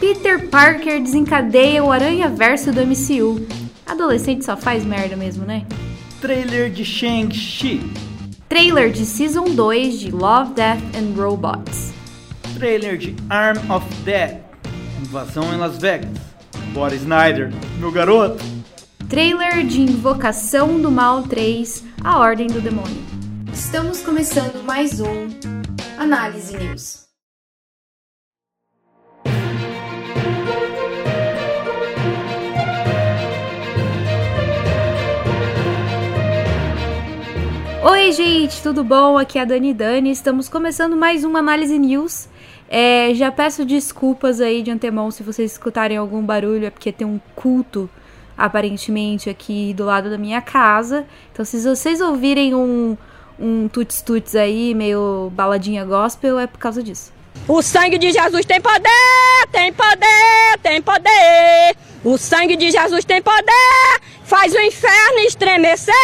Peter Parker desencadeia o Aranha Verso do MCU. Adolescente só faz merda mesmo, né? Trailer de Shang-Chi. Trailer de Season 2 de Love, Death and Robots. Trailer de Arm of Death. Invasão em Las Vegas. Bora Snyder, meu garoto. Trailer de Invocação do Mal 3, A Ordem do Demônio. Estamos começando mais um Análise News. Oi, gente, tudo bom? Aqui é a Dani Dani. Estamos começando mais uma Análise News. É, já peço desculpas aí de antemão se vocês escutarem algum barulho, é porque tem um culto aparentemente aqui do lado da minha casa. Então, se vocês ouvirem um, um tuts-tuts aí, meio baladinha gospel, é por causa disso. O sangue de Jesus tem poder, tem poder, tem poder. O sangue de Jesus tem poder, faz o inferno estremecer.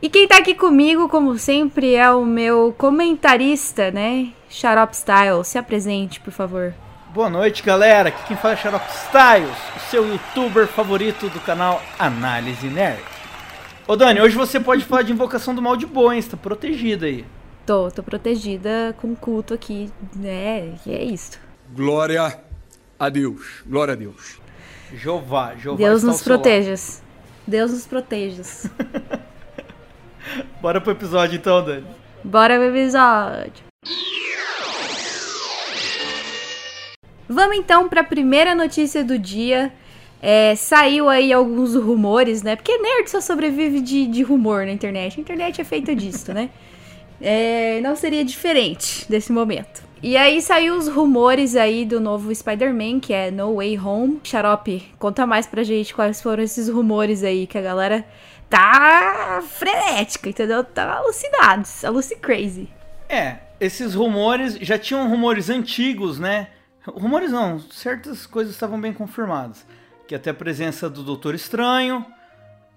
E quem tá aqui comigo, como sempre, é o meu comentarista, né? Xarope Style. Se apresente, por favor. Boa noite, galera. Aqui quem fala é Xarope Styles, o seu youtuber favorito do canal Análise Nerd. Ô Dani, hoje você pode falar de Invocação do Mal de boa, hein? Você tá protegida aí. Tô, tô protegida com culto aqui, né? E é isso. Glória a Deus. Glória a Deus. Jeová, Jeová Deus nos seu lado. proteja. Deus nos proteja. Bora pro episódio então, Dani. Bora pro episódio. Vamos então para a primeira notícia do dia. É, saiu aí alguns rumores, né? Porque nerd só sobrevive de, de rumor na internet. A internet é feita disso, né? É, não seria diferente desse momento. E aí saiu os rumores aí do novo Spider-Man, que é No Way Home. Xarope, conta mais pra gente quais foram esses rumores aí, que a galera tá frenética, entendeu? Tá alucinados, aluci crazy. É, esses rumores já tinham rumores antigos, né? Rumores não, certas coisas estavam bem confirmadas. Que até a presença do Doutor Estranho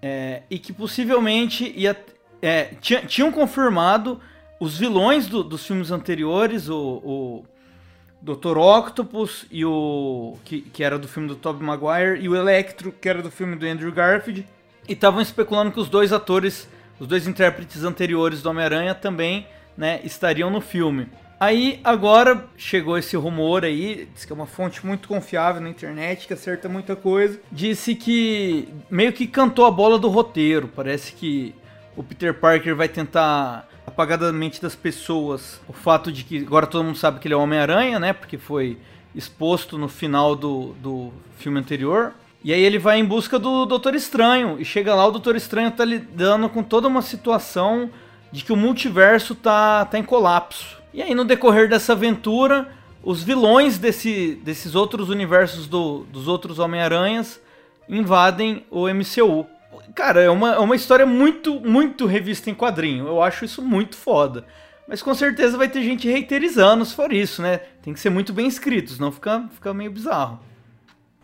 é, e que possivelmente ia, é, tinha- tinham confirmado os vilões do- dos filmes anteriores, o, o Dr. Octopus e o que, que era do filme do Tobey Maguire e o Electro, que era do filme do Andrew Garfield. E estavam especulando que os dois atores, os dois intérpretes anteriores do Homem-Aranha também né, estariam no filme. Aí agora chegou esse rumor aí, diz que é uma fonte muito confiável na internet, que acerta muita coisa. Disse que meio que cantou a bola do roteiro. Parece que o Peter Parker vai tentar apagar da mente das pessoas o fato de que agora todo mundo sabe que ele é Homem-Aranha, né? Porque foi exposto no final do, do filme anterior. E aí ele vai em busca do Doutor Estranho. E chega lá, o Doutor Estranho tá lidando com toda uma situação de que o multiverso tá, tá em colapso. E aí, no decorrer dessa aventura, os vilões desse, desses outros universos do- dos outros Homem-Aranhas invadem o MCU. Cara, é uma, é uma história muito, muito revista em quadrinho. Eu acho isso muito foda. Mas com certeza vai ter gente reiterizando se for isso, né? Tem que ser muito bem escrito, senão fica, fica meio bizarro.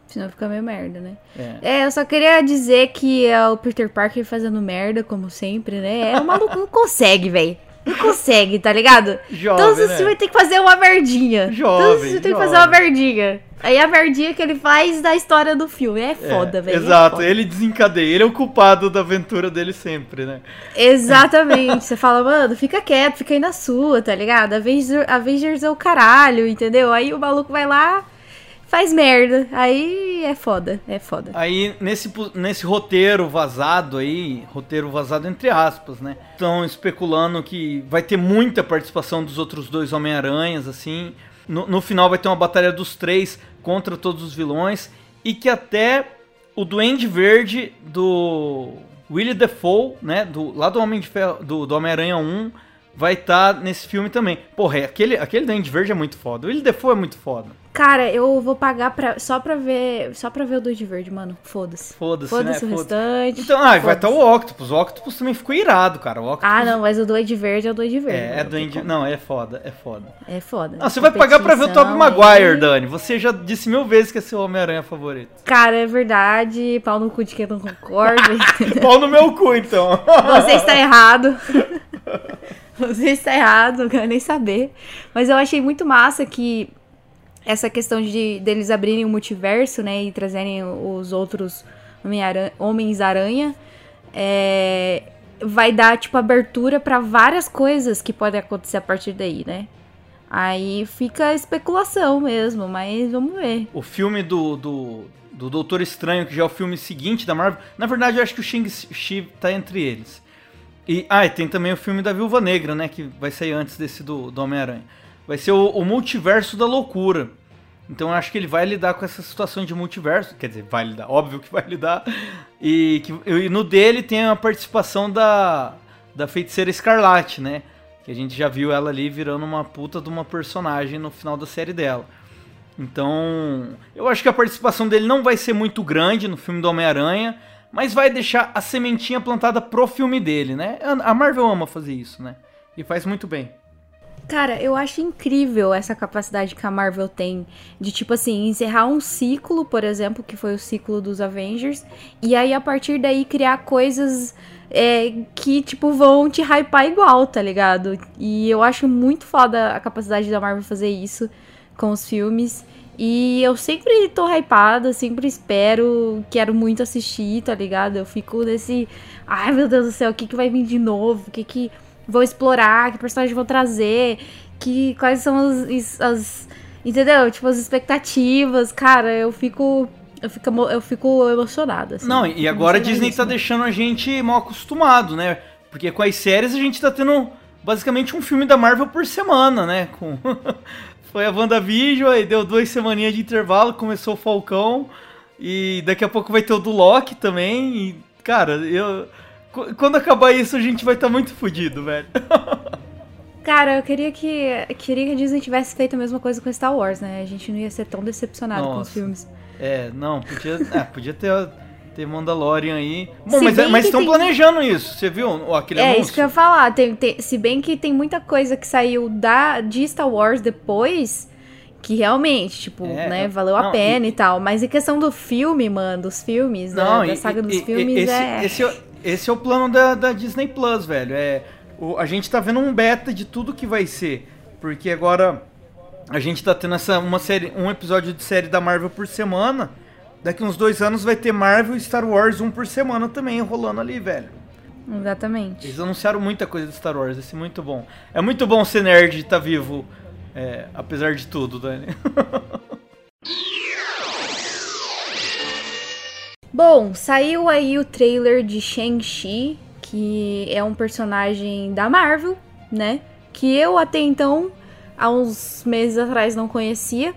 Senão fica meio merda, né? É. É, eu só queria dizer que é o Peter Parker fazendo merda, como sempre, né? É, o maluco não consegue, velho. Não consegue, tá ligado? Jovem, Todos os né? filmes tem que fazer uma merdinha. Jovem, Todos os filmes tem que fazer uma merdinha. Aí a merdinha que ele faz da história do filme. É foda, É, velho. é Exato, foda. ele desencadeia, ele é o culpado da aventura dele sempre, né? Exatamente. Você fala, mano, fica quieto, fica aí na sua, tá ligado? Avengers, Avengers é o caralho, entendeu? Aí o maluco vai lá, faz merda. Aí é foda, é foda. Aí, nesse, nesse roteiro vazado aí, roteiro vazado entre aspas, né? Estão especulando que vai ter muita participação dos outros dois Homem-Aranhas, assim. No, no final vai ter uma batalha dos três contra todos os vilões. E que até o Duende Verde do Willie Defoe, né? Do, lá do Homem de Ferro, do, do Homem-Aranha 1, vai estar nesse filme também. Porra, é, aquele, aquele Duende Verde é muito foda. O Willie Defoe é muito foda. Cara, eu vou pagar pra, só pra ver. Só pra ver o Duende Verde, mano. Foda-se. Foda-se, Foda-se né? o restante. Então, ah, vai estar Foda-se. o Octopus. O Octopus também ficou irado, cara. O Octopus Ah, não, mas o Duende Verde é o Duende Verde. É, é como. Não, é foda, é foda. É foda. Ah, você vai pagar pra ver o Tobey Competição Maguire, aí. Dani. Você já disse mil vezes que é seu Homem-Aranha favorito. Cara, é verdade. Pau no cu de quem não concorda. Pau no meu cu, então. Você está errado. Você está errado, não quero nem saber. Mas eu achei muito massa que essa questão de deles abrirem o multiverso, né, e trazerem os outros Homens-Aranha, é, vai dar, tipo, abertura para várias coisas que podem acontecer a partir daí, né? Aí fica especulação mesmo, mas vamos ver. O filme do, do, do Doutor Estranho, que já é o filme seguinte da Marvel, na verdade eu acho que o Shang-Chi tá entre eles. E, ah, e tem também o filme da Viúva Negra, né, que vai sair antes desse do, do Homem-Aranha. Vai ser o, o Multiverso da Loucura. Então eu acho que ele vai lidar com essa situação de multiverso. Quer dizer, vai lidar, óbvio que vai lidar. E, que, e no dele tem a participação da, da feiticeira Escarlate, né? Que a gente já viu ela ali virando uma puta de uma personagem no final da série dela. Então, eu acho que a participação dele não vai ser muito grande no filme do Homem-Aranha, mas vai deixar a sementinha plantada pro filme dele, né? A Marvel ama fazer isso, né? E faz muito bem. Cara, eu acho incrível essa capacidade que a Marvel tem de, tipo assim, encerrar um ciclo, por exemplo, que foi o ciclo dos Avengers, e aí a partir daí criar coisas é, que, tipo, vão te hypar igual, tá ligado? E eu acho muito foda a capacidade da Marvel fazer isso com os filmes. E eu sempre tô hypada, sempre espero, quero muito assistir, tá ligado? Eu fico nesse. Ai meu Deus do céu, o que, que vai vir de novo? O que que vou explorar, que personagens vou trazer, que quais são as, as, entendeu? Tipo as expectativas, cara, eu fico eu fico, eu fico emocionada. Assim, Não, e agora a Disney tá deixando a gente mal acostumado, né? Porque com as séries a gente tá tendo basicamente um filme da Marvel por semana, né? Com Foi a WandaVision, aí deu duas semaninhas de intervalo, começou o Falcão, e daqui a pouco vai ter o do Loki também, e, cara, eu quando acabar isso, a gente vai estar tá muito fodido, velho. Cara, eu queria que, queria que a Disney tivesse feito a mesma coisa com Star Wars, né? A gente não ia ser tão decepcionado Nossa. com os filmes. É, não, podia, é, podia ter, ter Mandalorian aí. Bom, se mas, é, estão tem... planejando isso, você viu aquele É, anúncio? isso que eu ia falar. Tem, tem, se bem que tem muita coisa que saiu da, de Star Wars depois que realmente, tipo, é, né, valeu não, a pena e, e, tal. Mas em questão do filme, mano, dos filmes, não, da, da saga e, dos filmes, esse, é... Esse, é esse é o plano da, da Disney Plus, velho. É, o, a gente tá vendo um beta de tudo que vai ser. Porque agora a gente tá tendo essa, uma série, um episódio de série da Marvel por semana. Daqui uns dois anos vai ter Marvel e Star Wars um por semana também rolando ali, velho. Exatamente. Eles anunciaram muita coisa de Star Wars, esse é muito bom. É muito bom ser nerd e tá vivo, é, apesar de tudo, Dani. Bom, saiu aí o trailer de Shang-Chi, que é um personagem da Marvel, né? Que eu até então, há uns meses atrás, não conhecia.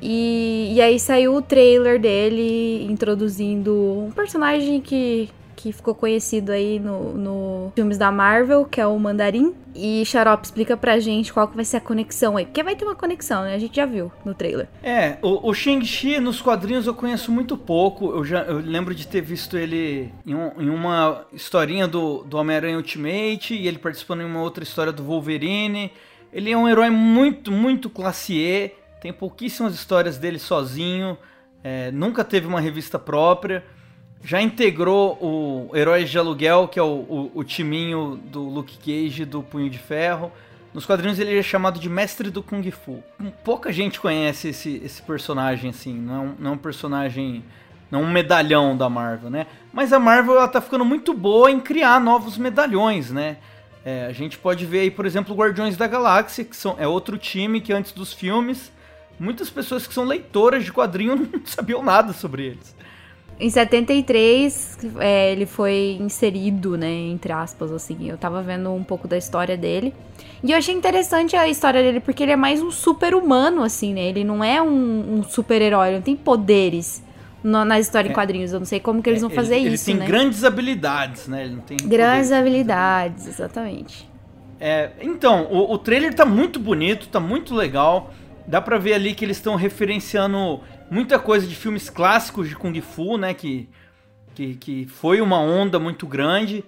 E, e aí saiu o trailer dele introduzindo um personagem que que ficou conhecido aí no, no filmes da Marvel, que é o Mandarim. E Xarope explica pra gente qual que vai ser a conexão aí. Porque vai ter uma conexão, né? A gente já viu no trailer. É, o, o Shang-Chi nos quadrinhos eu conheço muito pouco. Eu já eu lembro de ter visto ele em, um, em uma historinha do, do Homem-Aranha Ultimate e ele participando em uma outra história do Wolverine. Ele é um herói muito, muito classe E. Tem pouquíssimas histórias dele sozinho. É, nunca teve uma revista própria já integrou o Heróis de Aluguel, que é o, o, o, timinho do Luke Cage do Punho de Ferro. Nos quadrinhos ele é chamado de Mestre do Kung Fu. Pouca gente conhece esse, esse personagem assim, não é, um, não é um personagem, não é um medalhão da Marvel, né? Mas a Marvel ela tá ficando muito boa em criar novos medalhões, né? É, a gente pode ver aí, por exemplo, Guardiões da Galáxia, que são, é outro time que antes dos filmes, muitas pessoas que são leitoras de quadrinho não sabiam nada sobre eles. Em 73, é, ele foi inserido, né, entre aspas, assim. Eu tava vendo um pouco da história dele. E eu achei interessante a história dele, porque ele é mais um super-humano, assim, né? Ele não é um, um super-herói, ele não tem poderes no, na história é, em quadrinhos. Eu não sei como que eles vão fazer ele, isso, Ele tem né? grandes habilidades, né? Ele não tem grandes habilidades, exatamente. É, então, o, o trailer tá muito bonito, tá muito legal. Dá pra ver ali que eles estão referenciando muita coisa de filmes clássicos de Kung Fu, né? Que, que, que foi uma onda muito grande.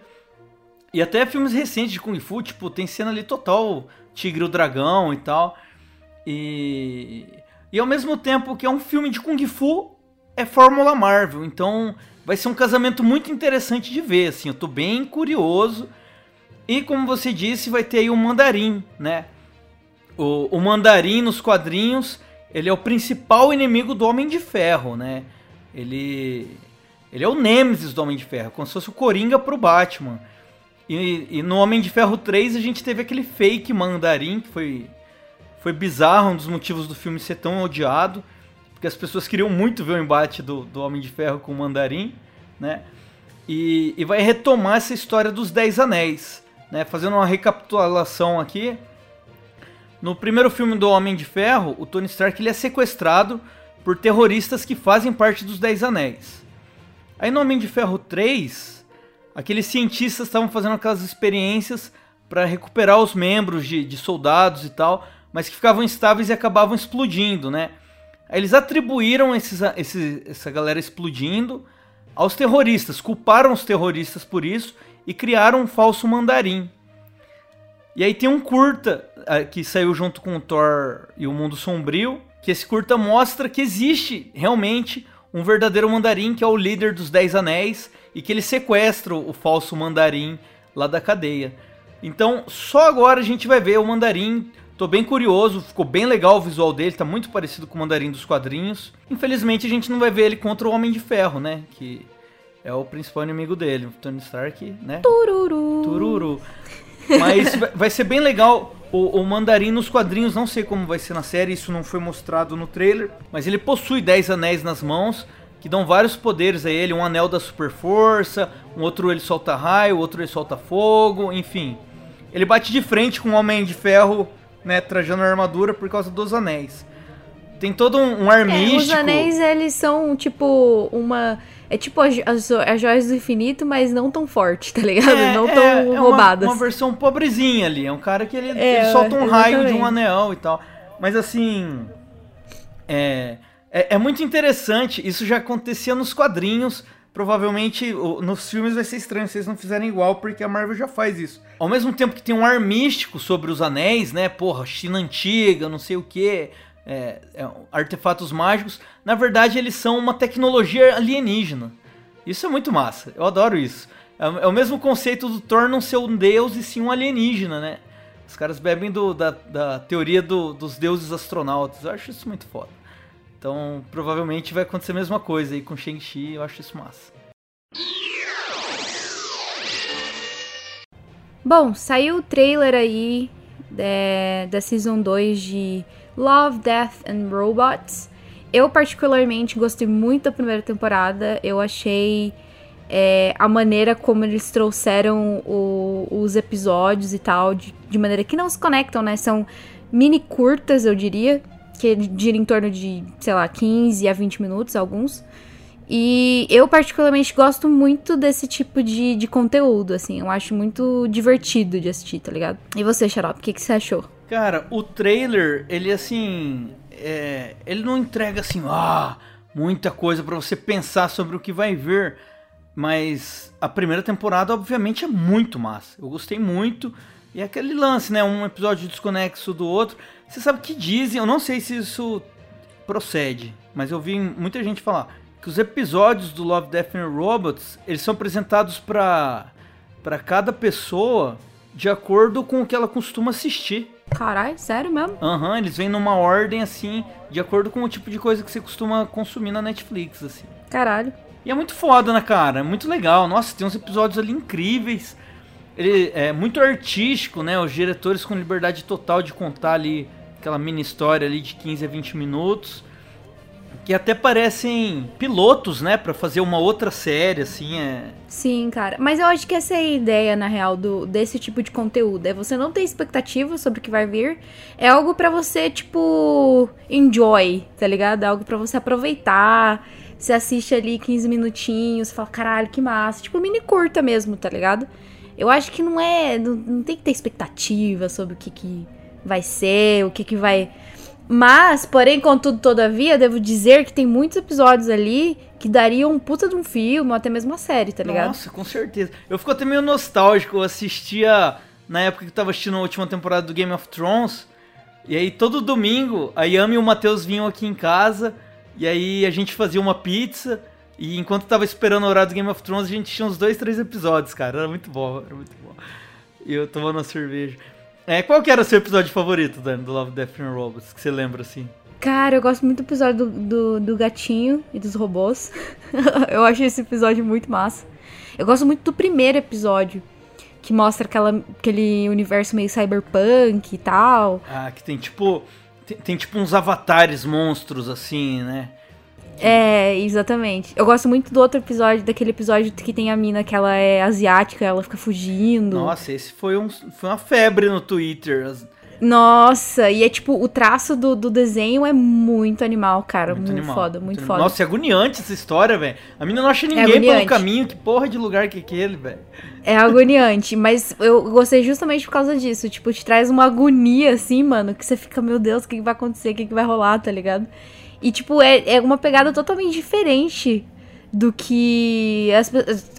E até filmes recentes de Kung Fu, tipo, tem cena ali total Tigre o Dragão e tal. E, e ao mesmo tempo que é um filme de Kung Fu, é Fórmula Marvel. Então vai ser um casamento muito interessante de ver, assim. Eu tô bem curioso. E como você disse, vai ter aí o Mandarim, né? O, o Mandarim nos quadrinhos ele é o principal inimigo do Homem de Ferro, né? Ele ele é o Nemesis do Homem de Ferro, como se fosse o Coringa pro Batman. E, e, no Homem de Ferro 3 a gente teve aquele fake mandarim, que foi, foi bizarro, um dos motivos do filme ser tão odiado, porque as pessoas queriam muito ver o embate do, do Homem de Ferro com o mandarim, né? E, e vai retomar essa história dos Dez Anéis, né? Fazendo uma recapitulação aqui. No primeiro filme do Homem de Ferro, o Tony Stark ele é sequestrado por terroristas que fazem parte dos Dez Anéis. Aí no Homem de Ferro 3, aqueles cientistas estavam fazendo aquelas experiências para recuperar os membros de, de, soldados e tal, mas que ficavam instáveis e acabavam explodindo, né? Aí eles atribuíram esses, essa galera explodindo aos terroristas, culparam os terroristas por isso e criaram um falso mandarim. E aí tem um curta ah, que saiu junto com o Thor e o Mundo Sombrio, que esse curta mostra que existe realmente um verdadeiro mandarim que é o líder dos Dez Anéis e que ele sequestra o falso mandarim lá da cadeia. Então, só agora a gente vai ver o mandarim. Tô bem curioso, ficou bem legal o visual dele, tá muito parecido com o mandarim dos quadrinhos. Infelizmente a gente não vai ver ele contra o Homem de Ferro, né? Que é o principal inimigo dele, o Tony Stark, né? Tururu. Tururu. Mas vai ser bem legal o, o, mandarim nos quadrinhos, não sei como vai ser na série, isso não foi mostrado no trailer, mas ele possui 10 anéis nas mãos, que dão vários poderes a ele, um anel da super força, um outro ele solta raio, outro ele solta fogo, enfim. Ele bate de frente com o Homem de Ferro, né, trajando a armadura por causa dos anéis. Tem todo um, um ar é, místico. Os anéis, eles são tipo uma é tipo as, as, as joias do infinito, mas não tão forte, tá ligado? É, não tão é, roubadas. É uma, uma, versão pobrezinha ali. É um cara que ele, é, ele solta um exatamente. raio de um anel e tal. Mas assim. É, é, é, muito interessante. Isso já acontecia nos quadrinhos. Provavelmente nos filmes vai ser estranho se eles não fizerem igual, porque a Marvel já faz isso. Ao mesmo tempo que tem um ar místico sobre os anéis, né? Porra, China antiga, não sei o que é, é, artefatos mágicos, na verdade eles são uma tecnologia alienígena. Isso é muito massa, eu adoro isso. É, é, o mesmo conceito do ser um deus e sim um alienígena, né? Os caras bebem do, da, da, teoria do, dos deuses astronautas, eu acho isso muito foda. Então provavelmente vai acontecer a mesma coisa aí com Shang-Chi, eu acho isso massa. Bom, saiu o trailer aí é, da Season 2 de Love, Death and Robots. Eu particularmente gostei muito da primeira temporada. Eu achei é, a maneira como eles trouxeram o, os episódios e tal, de, de, maneira que não se conectam, né? São mini curtas, eu diria, que giram em torno de, sei lá, 15 a 20 minutos, alguns. E eu particularmente gosto muito desse tipo de, de conteúdo, assim. Eu acho muito divertido de assistir, tá ligado? E você, Xarope, o que, que você achou? Cara, o trailer, ele assim. É, ele não entrega assim, ah, muita coisa para você pensar sobre o que vai ver. Mas a primeira temporada, obviamente, é muito massa. Eu gostei muito. E é aquele lance, né? Um episódio desconexo do outro. Você sabe que dizem, eu não sei se isso procede, mas eu vi muita gente falar que os episódios do Love, Death and Robots, eles são apresentados para para cada pessoa de acordo com o que ela costuma assistir. Caralho, sério mesmo? Aham, uhum, eles vêm numa ordem assim, de acordo com o tipo de coisa que você costuma consumir na Netflix, assim. Caralho. E é muito foda, né, cara? É muito legal. Nossa, tem uns episódios ali incríveis. Ele é muito artístico, né? Os diretores com liberdade total de contar ali aquela mini história ali de 15 a 20 minutos que até parecem pilotos, né, para fazer uma outra série, assim, é. Sim, cara. Mas eu acho que essa é a ideia, na real, do, desse tipo de conteúdo. É você não ter expectativa sobre o que vai vir. É algo para você, tipo, enjoy, tá ligado? É algo para você aproveitar. Você assiste ali 15 minutinhos, fala, caralho, que massa. Tipo, mini curta mesmo, tá ligado? Eu acho que não é. Não, não tem que ter expectativa sobre o que, que vai ser, o que, que vai mas, porém, contudo, todavia, devo dizer que tem muitos episódios ali que dariam um puta de um filme ou até mesmo uma série, tá ligado? Nossa, com certeza. Eu fico até meio nostálgico. Eu assistia na época que tava assistindo a última temporada do Game of Thrones. E aí, todo domingo, a Yami e o Matheus vinham aqui em casa. E aí, a gente fazia uma pizza. E enquanto tava esperando o horário do Game of Thrones, a gente tinha uns dois, três episódios, cara. Era muito bom, era muito bom. E eu tomando uma cerveja. É, qual que era o seu episódio favorito, Dani, do Love, Death and Robots, que você lembra assim? Cara, eu gosto muito do episódio do, do, do gatinho e dos robôs. eu acho esse episódio muito massa. Eu gosto muito do primeiro episódio, que mostra aquela, aquele universo meio cyberpunk e tal. Ah, que tem tipo. Tem, tem tipo uns avatares monstros assim, né? É, exatamente. Eu gosto muito do outro episódio, daquele episódio que tem a mina que ela é asiática, ela fica fugindo. Nossa, esse foi, um, foi uma febre no Twitter. Nossa, e é tipo, o traço do, do desenho é muito animal, cara. Muito, animal, foda, muito, foda. Nossa, é agoniante essa história, velho. A mina não acha ninguém pelo agoniante. caminho. Que porra de lugar que é aquele, velho? É agoniante, mas eu gostei justamente por causa disso. Tipo, te traz uma agonia, assim, mano, que você fica, meu Deus, o que, que vai acontecer? O que, que vai rolar, tá ligado? E, tipo, é, é uma pegada totalmente diferente do que as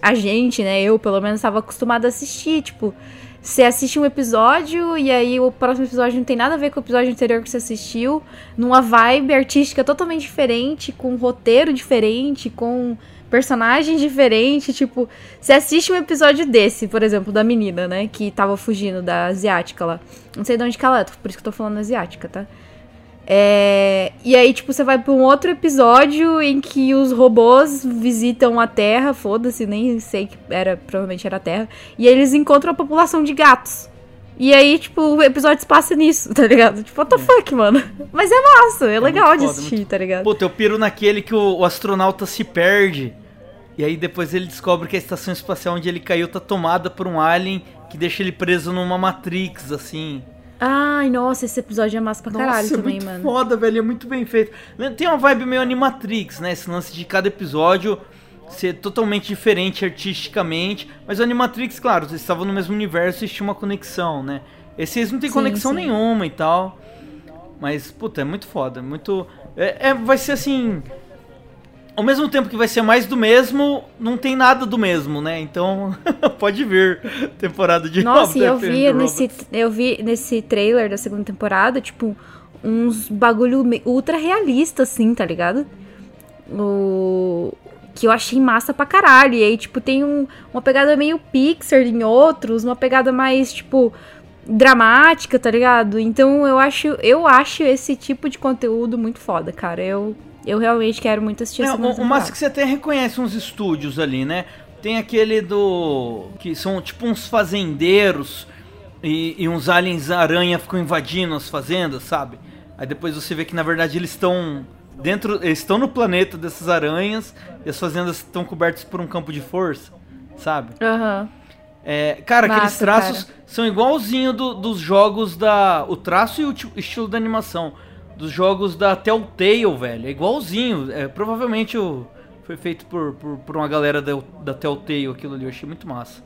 a gente, né? Eu, pelo menos, estava acostumada a assistir. Tipo, você assiste um episódio e aí o próximo episódio não tem nada a ver com o episódio anterior que você assistiu. Numa vibe artística totalmente diferente, com um roteiro diferente, com personagem diferente. Tipo, você assiste um episódio desse, por exemplo, da menina, né? Que tava fugindo da asiática lá. Não sei de onde que ela é, por isso que eu tô falando asiática, tá? É, e aí, tipo, você vai pra um outro episódio em que os robôs visitam a Terra, foda-se, nem sei que era, provavelmente era a Terra, e eles encontram a população de gatos. E aí, tipo, o episódio se passa nisso, tá ligado? Tipo, what the fuck, mano? Mas é massa, é, legal muito de foda, assistir, muito- tá ligado? Puta, eu piro naquele que o, o astronauta se perde. E aí depois ele descobre que a estação espacial onde ele caiu tá tomada por um alien que deixa ele preso numa Matrix, assim. Ai, nossa, esse episódio é massa pra caralho Nossa, é também, muito mano. foda, velho, é muito bem feito. Tem uma vibe meio Animatrix, né? Esse lance de cada episódio ser totalmente diferente artisticamente. Mas o Animatrix, claro, eles estavam no mesmo universo e tinha uma conexão, né? Esse eles não tem Sim, conexão sim. nenhuma e tal. Mas, puta, é muito foda. Muito. É, é- vai ser assim. Ao mesmo tempo que vai ser mais do mesmo, não tem nada do mesmo, né? Então, pode vir temporada de Nossa, eu vi nesse, eu vi nesse trailer da segunda temporada, tipo, uns bagulho ultra realista, assim, tá ligado? O... Que eu achei massa pra caralho. E aí, tipo, tem um- uma pegada meio Pixar em outros, uma pegada mais, tipo, dramática, tá ligado? Então eu acho, eu acho esse tipo de conteúdo muito foda, cara. Eu, eu realmente quero muito assistir É, a segunda o, massa que você até reconhece uns estúdios ali, né? Tem aquele do. que são tipo uns fazendeiros e, e uns aliens aranha ficam invadindo as fazendas, sabe? Aí depois você vê que na verdade eles estão dentro. Eles estão no planeta dessas aranhas e as fazendas estão cobertas por um campo de força, sabe? Aham. É, cara, aqueles Massa, traços cara. são igualzinho do- dos jogos da. O traço e o ti- estilo da animação. Dos jogos da Telltale, velho. É igualzinho. É, provavelmente o, foi feito por, por, por uma galera da, da Telltale aquilo ali. Eu achei muito massa.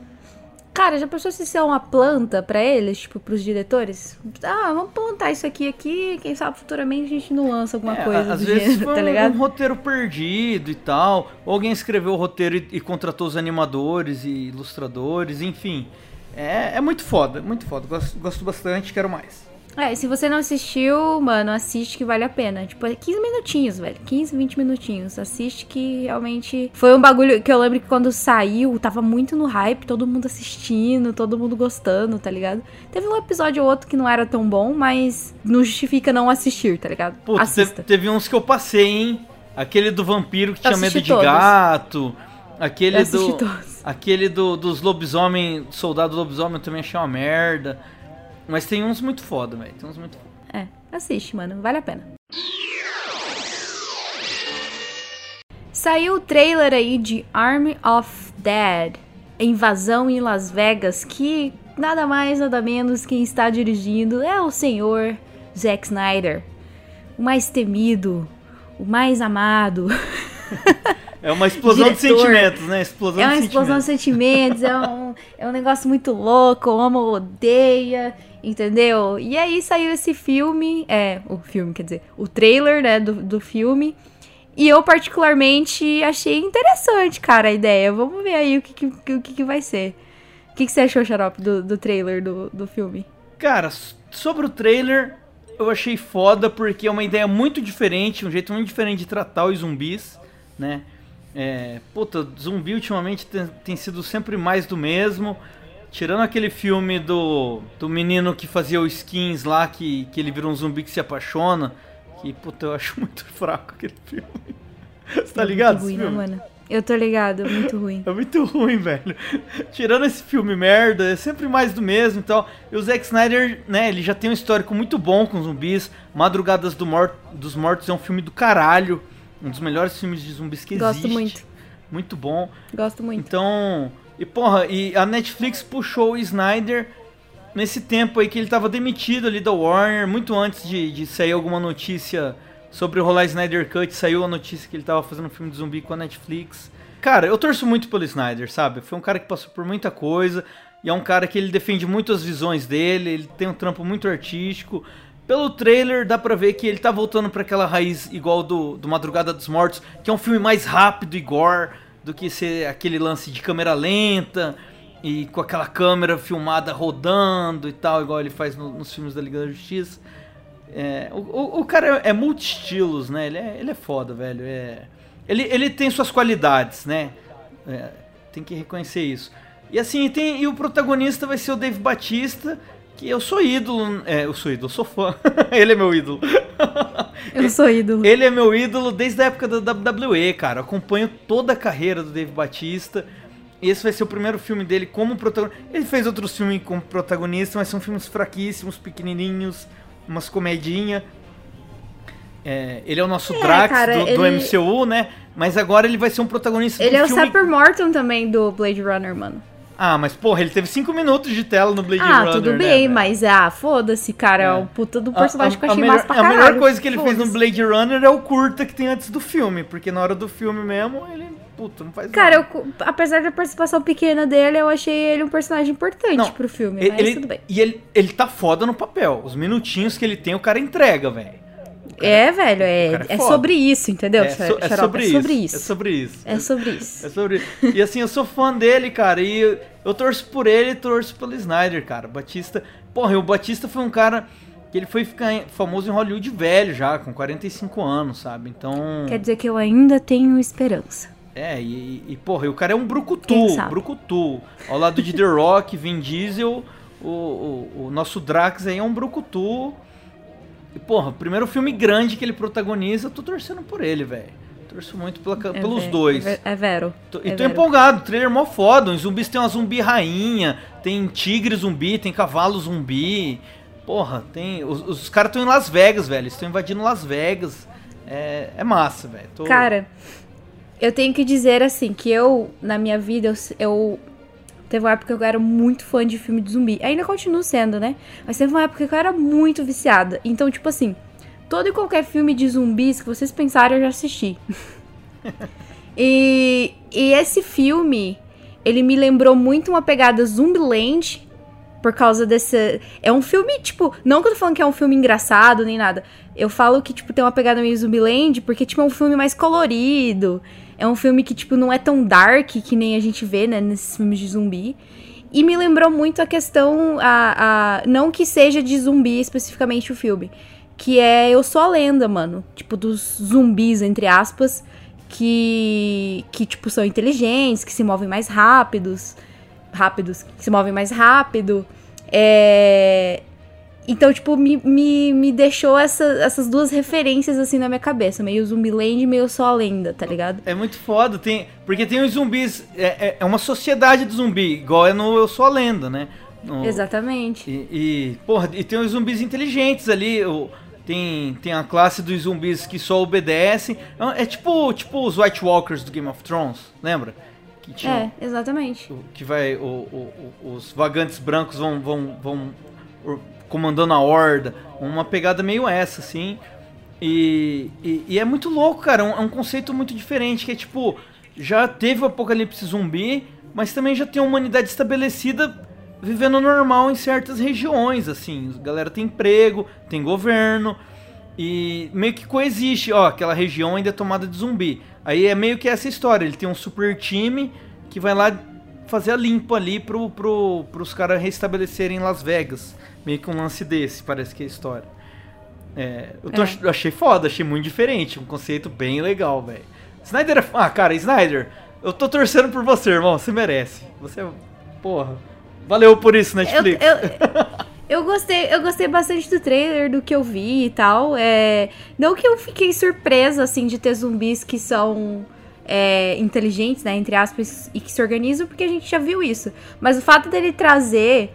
Cara, já pensou se isso é uma planta pra eles, tipo, pros diretores? Ah, vamos plantar isso aqui aqui, quem sabe futuramente a gente não lança alguma É, coisa às vezes gênero, tá um, ligado? um roteiro perdido e tal. Ou alguém escreveu o roteiro e, e contratou os animadores e ilustradores, enfim. É, é muito foda, muito foda. Gosto, gosto bastante, quero mais. É, se você não assistiu, mano, assiste que vale a pena. Tipo, é 15 minutinhos, velho. 15, 20 minutinhos. Assiste que realmente foi um bagulho que eu lembro que quando saiu, tava muito no hype, todo mundo assistindo, todo mundo gostando, tá ligado? Teve um episódio ou outro que não era tão bom, mas não justifica não assistir, tá ligado? Putz, Assista. teve, teve uns que eu passei, hein? Aquele do vampiro que Eu tinha medo de todos. gato. Aquele do. todos. Aquele do, dos lobisomem, soldado lobisomem, eu também achei uma merda. Mas tem uns muito foda, velho. Tem uns muito foda. É, assiste, mano, vale a pena. Saiu o trailer aí de Army of Dead, Invasão em Las Vegas, que nada mais, nada menos quem está dirigindo é o senhor Zack Snyder. O mais temido, o mais amado. É uma explosão de Diretor. sentimentos, né? Explosão É uma de explosão de sentimentos. é um, é um negócio muito louco, ama ou odeia, entendeu? E aí saiu esse filme, é, o filme, quer dizer, o trailer, né, do, do filme. E eu, particularmente, achei interessante, cara, a ideia. Vamos ver aí o que, que, o que, que vai ser. O que, que você achou, Xarope, do, do trailer do, do filme? Cara, sobre o trailer, eu achei foda porque é uma ideia muito diferente, um jeito muito diferente de tratar os zumbis, né? É, puta, zumbi ultimamente tem, tem sido sempre mais do mesmo. Tirando aquele filme do, do menino que fazia os skins lá, que, que ele vira um zumbi que se apaixona. Que, puta, eu acho muito fraco aquele filme. Você tá ligado? Muito ruim, né, mano? Eu tô ligado, muito ruim. É muito ruim, velho. Tirando esse filme merda, é sempre mais do mesmo e tal. E o Zack Snyder, né, ele já tem um histórico muito bom com zumbis. Madrugadas do Mor dos Mortos é um filme do caralho. Um dos melhores filmes de zumbis que Gosto existe. muito. Muito bom. Gosto muito. Então, e porra, e a Netflix puxou o Snyder nesse tempo aí que ele tava demitido ali da Warner, muito antes de, de sair alguma notícia sobre rolar Snyder Cut, saiu a notícia que ele tava fazendo um filme de zumbi com a Netflix. Cara, eu torço muito pelo Snyder, sabe? Foi um cara que passou por muita coisa, e é um cara que ele defende muito as visões dele, ele tem um trampo muito artístico. Pelo trailer dá pra ver que ele tá voltando pra aquela raiz igual do, do Madrugada dos Mortos, que é um filme mais rápido e gore do que ser aquele lance de câmera lenta e com aquela câmera filmada rodando e tal, igual ele faz no- nos filmes da Liga da Justiça. É, o, o, cara é multi-estilos, né? Ele é, ele é foda, velho. É, ele, ele tem suas qualidades, né? É, tem que reconhecer isso. E assim, tem, e o protagonista vai ser o Dave Batista, que eu sou ídolo. É, eu sou ídolo, eu sou fã. ele é meu ídolo. Eu sou ídolo. Ele é meu ídolo desde a época da WWE, cara. Eu acompanho toda a carreira do Dave Batista. Esse vai ser o primeiro filme dele como protagonista. Ele fez outros filmes como protagonista, mas são filmes fraquíssimos, pequenininhos, umas comedinha. É, ele é o nosso É, Drax cara, do, do ele- MCU, né? Mas agora ele vai ser um protagonista Ele do é o filme... Sapper Morton também do Blade Runner, mano. Ah, mas porra, ele teve 5 minutos de tela no Blade ah, Runner, tudo né, bem, velho? mas ah, foda-se, cara. É É. o puta do A- personagem a, que eu achei a melhor, massa pra a caralho. melhor coisa que ele fez no. Blade Runner é o curta que tem antes do filme, porque na hora do filme mesmo, ele, puta, não faz Cara, eu, apesar da participação pequena dele, eu achei ele um personagem importante Não, pro filme, Ele, mas tudo bem. E ele, ele tá foda no papel. Os minutinhos que ele tem, o cara entrega, velho. É, velho, é, cara é é foda. sobre isso, entendeu? É, so- é sobre é isso. sobre isso. É sobre isso. É sobre isso. É sobre E assim, eu sou fã dele, cara. E eu, eu torço por ele e torço pelo Snyder, cara. Batista. Porra, o Batista foi um cara que ele foi ficar famoso em Hollywood velho já, com 45 anos, sabe? Então. Quer dizer que eu ainda tenho esperança. É, e, e, porra, e o cara é um brucutu, brucutu. Ao lado de The Rock, Vin Diesel, o, o, o nosso Drax aí é um brucutu. E, porra, o primeiro filme grande que ele protagoniza, eu tô torcendo por ele, velho. Torço muito pela É pelos ve- dois. É, é vero. Tô- é e tô vero. empolgado, o trailer mó foda. Os zumbis tem uma zumbi rainha, tem tigre zumbi, tem cavalo zumbi. Porra, tem. Os, os caras estão em Las Vegas, velho. Estão invadindo Las Vegas. É, é massa, velho. Tô- Cara, eu tenho que dizer assim, que eu, na minha vida, eu, eu- Teve uma época que eu era muito fã de filme de zumbi. Ainda continuo sendo, né? Mas teve uma época que eu era muito viciada. Então, tipo assim, todo e qualquer filme de zumbis que vocês pensarem, eu já assisti. e, e esse filme, ele me lembrou muito uma pegada Zumbiland. Por causa desse. É um filme, tipo. Não que eu tô falando que é um filme engraçado nem nada. Eu falo que, tipo, tem uma pegada meio Zumbiland, porque, tipo, é um filme mais colorido. É um filme que, tipo, não é tão dark que nem a gente vê, né, nesses filmes de zumbi. E me lembrou muito a questão. A, a, não que seja de zumbi especificamente o filme. Que é Eu Sou a Lenda, mano. Tipo, dos zumbis, entre aspas. Que. Que, tipo, são inteligentes, que se movem mais rápidos. Rápidos, que se movem mais rápido. É. Então, tipo, me, me, me deixou essa, essas duas referências assim na minha cabeça. Meio Zumbiland e meio só a lenda, tá ligado? É muito foda, tem, porque tem os zumbis. É, é- é uma sociedade de zumbi, igual é no Eu Sou a Lenda, né? No- Exatamente. E, e, porra, e tem os zumbis inteligentes ali. O, tem, tem a classe dos zumbis que só obedecem. É, é tipo, tipo os White Walkers do Game of Thrones, lembra? Que tinham- É, exatamente. o- que vai o- os vagantes brancos vão vão vão comandando a horda. Uma pegada meio essa assim. E, e, e é muito louco cara. É um, é um conceito muito diferente que é tipo já teve o apocalipse zumbi mas também já tem a humanidade estabelecida vivendo normal em certas regiões assim. A galera tem emprego tem governo e meio que coexiste, ó, aquela região ainda é tomada de zumbi. Aí é meio que essa história, ele tem um super time que vai lá fazer a limpa ali pro, pro, pros caras restabelecerem Las Vegas. Meio que um lance desse, parece que é a história. É, eu tô É. eu achei foda, achei muito diferente, um conceito bem legal, velho. Snyder é... Ah, cara, Snyder, eu tô torcendo por você, irmão, você merece. Você é... Porra. Valeu por isso, Eu, Netflix. eu, Eu gostei, eu gostei bastante do trailer, do que eu vi e tal. É, não que eu fiquei surpresa, assim, de ter zumbis que são é, inteligentes, né, entre aspas, e que se organizam, porque a gente já viu isso. Mas o fato dele trazer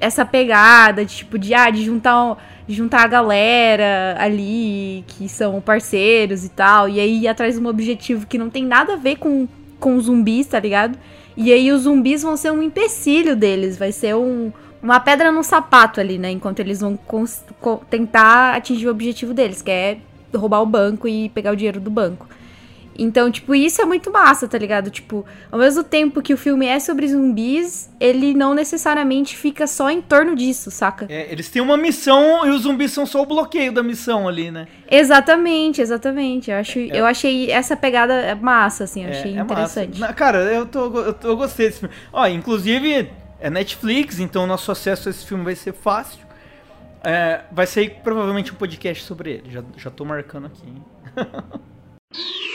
essa pegada de, tipo, de, ah, de juntar, de juntar a galera ali, que são parceiros e tal, e aí ir atrás de um objetivo que não tem nada a ver com, com zumbis, tá ligado? E aí os zumbis vão ser um empecilho deles, vai ser um uma pedra no sapato ali, né? Enquanto eles vão tentar atingir o objetivo deles, que é roubar o banco e pegar o dinheiro do banco. Então, tipo, isso é muito massa, tá ligado? Tipo, ao mesmo tempo que o filme é sobre zumbis, ele não necessariamente fica só em torno disso, saca? É, eles têm uma missão e os zumbis são só o bloqueio da missão ali, né? Exatamente, exatamente. Eu, acho, é. eu achei essa pegada massa, assim, eu é, achei é interessante. Massa. Cara, eu, tô, eu, tô, eu gostei desse filme. Ó, inclusive, é Netflix, então nosso acesso a esse filme vai ser fácil. É, vai sair provavelmente um podcast sobre ele. Já, já tô marcando aqui.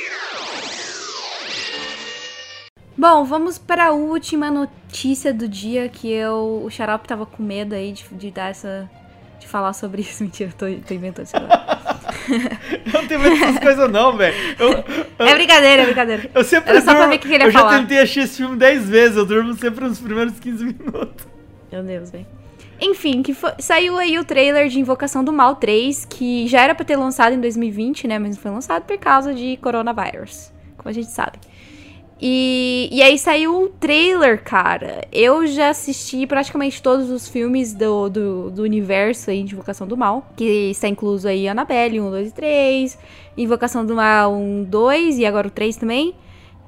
Bom, vamos para a última notícia do dia que eu. O Xarope tava com medo aí de, de dar essa. de falar sobre isso. Mentira, eu tô, tô inventando isso agora. eu não tenho medo dessas coisas, não, velho. É brincadeira, é brincadeira. Eu sempre Era só pra ver o que, que ele ia Eu falar. já tentei assistir esse filme 10 vezes, eu durmo sempre nos primeiros 15 minutos. Meu Deus, velho. Enfim, que foi, saiu aí o trailer de Invocação do Mal 3, que já era pra ter lançado em 2020, né? Mas não foi lançado por causa de coronavírus, como a gente sabe. E, e aí saiu o trailer, cara. Eu já assisti praticamente todos os filmes do, do, do universo aí de Invocação do Mal. Que está incluso aí Annabelle 1, 2 e 3. Invocação do Mal 1, 2 e agora o 3 também.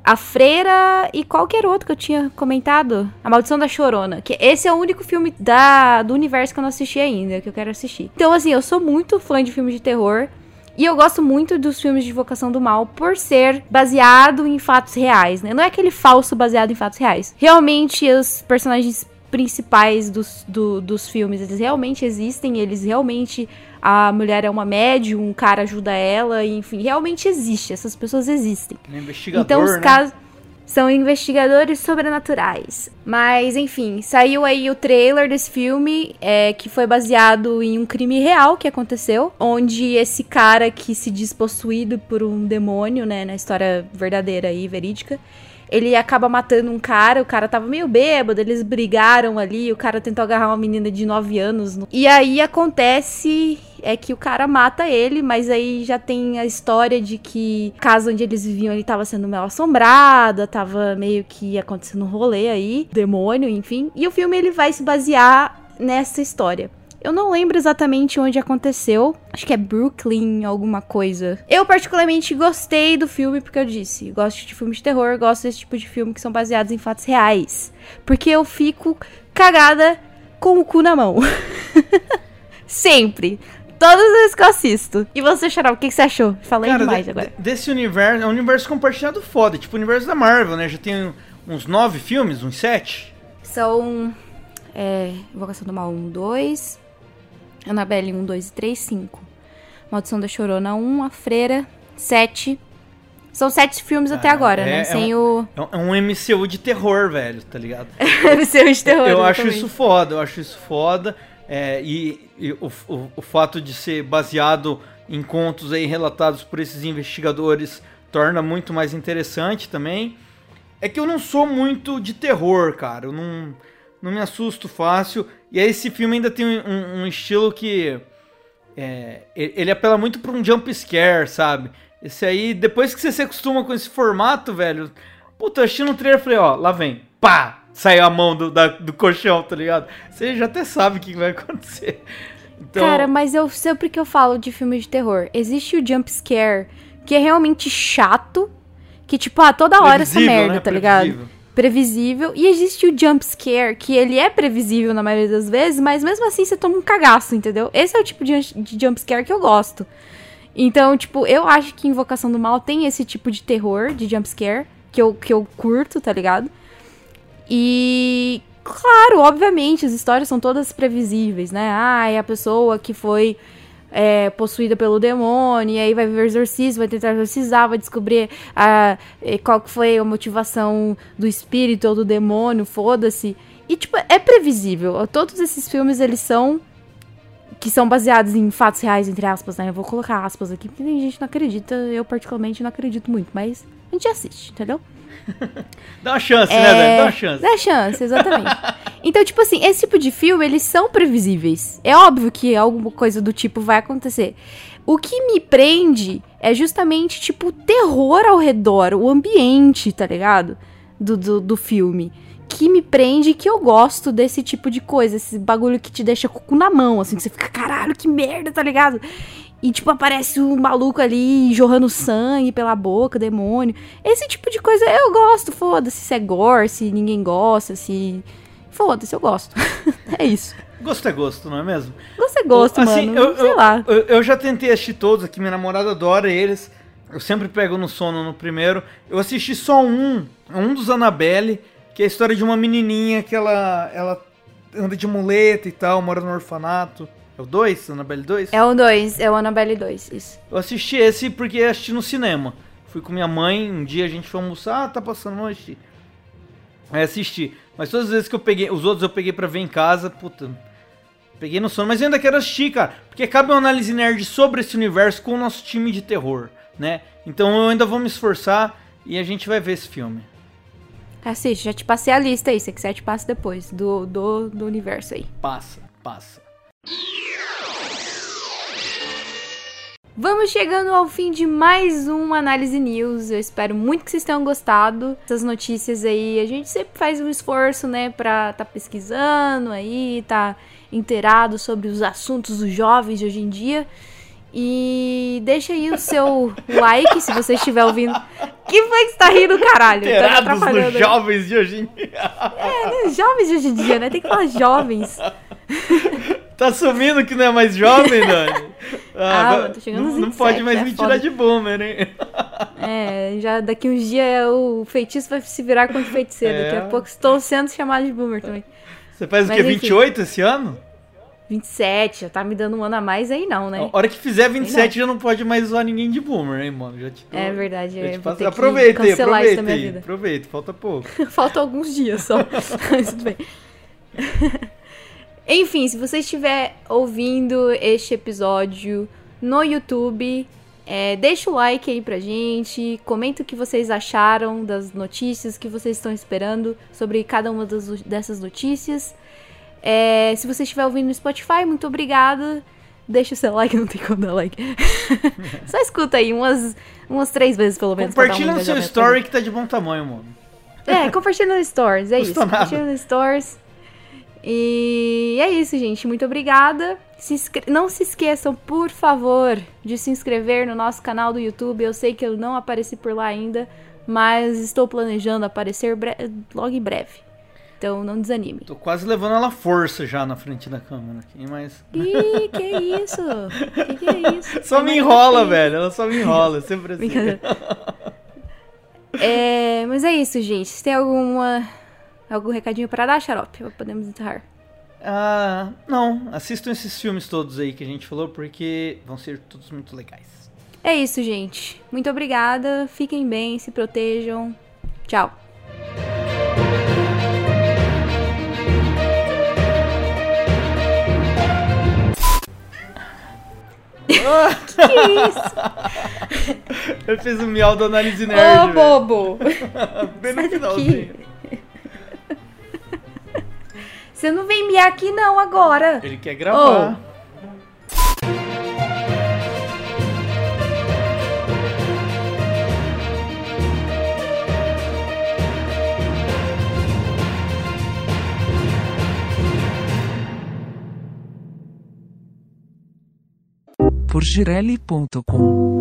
A Freira e qualquer outro que eu tinha comentado. A Maldição da Chorona. Que esse é o único filme da, do universo que eu não assisti ainda, que eu quero assistir. Então, assim, eu sou muito fã de filmes de terror. E eu gosto muito dos filmes de Invocação do Mal por ser baseado em fatos reais, né? Não é aquele falso baseado em fatos reais. Realmente, os personagens principais dos, do, dos filmes, eles realmente existem, eles realmente. A mulher é uma médium, um cara ajuda ela, enfim, realmente existe, essas pessoas existem. Um investigador, então, os né? casos. São investigadores sobrenaturais. Mas, enfim, saiu aí o trailer desse filme, é, que foi baseado em um crime real que aconteceu, onde esse cara que se diz possuído por um demônio, né, na história verdadeira e verídica, ele acaba matando um cara, o cara tava meio bêbado, eles brigaram ali, o cara tentou agarrar uma menina de 9 anos. E aí acontece é que o cara mata ele, mas aí já tem a história de que a casa onde eles viviam ele tava sendo mal assombrada, tava meio que acontecendo um rolê aí, demônio, enfim. E o filme ele vai se basear nessa história. Eu não lembro exatamente onde aconteceu. Acho que é Brooklyn, alguma coisa. Eu particularmente gostei do filme porque eu disse, gosto de filmes de terror, gosto desse tipo de filme que são baseados em fatos reais, porque eu fico cagada com o cu na mão. Sempre. Todas as vezes que eu assisto. E você, Xarope, o que, que você achou? Falei Cara, demais de- agora. de- desse universo, é um universo compartilhado foda, tipo o universo da Marvel, né? Já tem uns nove filmes, uns sete. São. É. Invocação do Mal 1, 2. Annabelle 1, 2 e 3, 5. Maldição da Chorona 1, A Freira 7. São sete filmes até agora, é- né? é Sem o. É um- é um MCU de terror, velho, tá ligado? Um de terror. eu acho exatamente. isso foda, eu acho isso foda. É, e e o, o, o fato de ser baseado em contos aí relatados por esses investigadores torna muito mais interessante também. É que eu não sou muito de terror, cara. Eu não, não me assusto fácil. E aí esse filme ainda tem um, um estilo que. é, ele apela muito pra um jump scare, sabe? Esse aí, depois que você se acostuma com esse formato, velho. Puta, eu assisti no trailer e falei, ó, lá vem. Pá! Saiu a mão do, da- do colchão, tá ligado? Você já até sabe o que vai acontecer. Então, Cara, mas eu sempre que eu falo de filme de terror, existe o jump scare que é realmente chato. Que, tipo, ah, toda hora essa merda, né? tá ligado? Previsível. E existe o jump scare, que ele é previsível na maioria das vezes, mas mesmo assim você toma um cagaço, entendeu? Esse é o tipo de, de jump scare que eu gosto. Então, tipo, eu acho que Invocação do Mal tem esse tipo de terror, de jump scare, que eu, que eu curto, tá ligado? E, claro, obviamente, as histórias são todas previsíveis, né? Ah, é a pessoa que foi é, possuída pelo demônio, e aí vai ver o exorcismo, vai tentar exorcizar, vai descobrir ah, eh, qual que foi a motivação do espírito ou do demônio, foda-se. E, tipo, é previsível. Todos esses filmes, eles são que são baseados em fatos reais, entre aspas, né? Eu vou colocar aspas aqui, porque tem gente que não acredita, eu particularmente não acredito muito, mas a gente assiste, entendeu? Dá uma chance, né, É, velho? Dá uma chance. Dá chance, exatamente. então, tipo assim, esse tipo de filme, eles são previsíveis. É óbvio que alguma coisa do tipo vai acontecer. O que me prende é justamente, tipo, o terror ao redor, o ambiente, tá ligado? Do, do, do filme. Que me prende que eu gosto desse tipo de coisa. Esse bagulho que te deixa com o cu na mão, assim, que você fica, caralho, que merda, tá ligado? E, tipo, aparece um maluco ali jorrando sangue pela boca, demônio. Esse tipo de coisa eu gosto, foda-se se é gore, se ninguém gosta, se. Foda-se, eu gosto. é isso. Gosto é gosto, não é mesmo? Gosto é gosto, Assim, mano. eu, Sei eu- lá. Eu, eu já tentei assistir todos aqui, minha namorada adora eles. Eu sempre pego no sono no primeiro. Eu assisti só um, um dos Annabelle, que é a história de uma menininha que ela, ela anda de muleta e tal, mora no orfanato. É o 2? Annabelle 2? É o 2, é o Annabelle 2, isso. Eu assisti esse porque assisti no cinema. Fui com minha mãe, um dia a gente foi almoçar, ah, tá passando noite. Aí assisti. Mas todas as vezes que eu peguei, os outros eu peguei pra ver em casa, puta. Peguei no sono, mas eu ainda quero assistir, cara. Porque cabe uma análise nerd sobre esse universo com o nosso time de terror, né? Então eu ainda vou me esforçar e a gente vai ver esse filme. Assiste, já te passei a lista aí. Se quiser, te passo depois do, do, do universo aí. Passa, passa. Vamos chegando ao fim de mais uma Análise News. Eu espero muito que vocês tenham gostado dessas notícias aí. A gente sempre faz um esforço, né, pra tá pesquisando aí, tá inteirado sobre os assuntos dos jovens de hoje em dia. E deixa aí o seu like se você estiver ouvindo. Que foi que você tá rindo, caralho? Tá nos aí. jovens de hoje em dia. É, né, jovens de hoje em dia, né? Tem que falar jovens. Tá assumindo que não é mais jovem, Dani? Ah, mano, tô chegando não, nos não pode 27, mais é me foda. tirar de boomer, hein? É, já daqui uns dias o feitiço vai se virar contra o feiticeiro. É. Daqui a pouco estou sendo chamado de boomer também. Você faz o Mas quê? enfim. 28 esse ano? 27, já tá me dando um ano a mais aí não, né? A hora que fizer 27 já não pode mais zoar ninguém de boomer, hein, mano? Já te É verdade, já te eu passo- que Aproveita aí, cancelar isso da aproveita minha aí. vida. Aproveita, falta pouco. Faltam alguns dias só. Mas tudo bem. Enfim, se você estiver ouvindo este episódio no YouTube, é, deixa o like aí pra gente, comenta o que vocês acharam das notícias que vocês estão esperando sobre cada uma das- dessas notícias. É, se você estiver ouvindo no Spotify, muito obrigada. Deixa o seu like, não tem como dar like. Só escuta aí umas, umas três vezes pelo menos. dar um Compartilha no seu story que tá de bom tamanho, mano. é, compartilha no Stories, é isso. Custa nada. Compartilha no Stories. E é isso, gente. Muito obrigada. Se inscre- Não se esqueçam, por favor, de se inscrever no nosso canal do YouTube. Eu sei que eu não apareci por lá ainda, mas estou planejando aparecer bre- logo em breve. Então não desanime. Tô quase levando ela à força já na frente da câmera aqui, mas. Ih, que isso? Que que é isso? Só Tá me enrola, velho. Ela só me enrola, é sempre assim. É, mas é isso, gente. Se tem alguma algum recadinho para dar, Xarope? Podemos encerrar. Ah, não. Assistam esses filmes todos aí que a gente falou, porque vão ser todos muito legais. É isso, gente. Muito obrigada. Fiquem bem, se protejam. Tchau. Que isso? Eu fiz o miau da análise Ô, nerd. velho. bobo! Bem no finalzinho. Você não vem miar aqui não agora. Ele quer gravar. Por girelli.com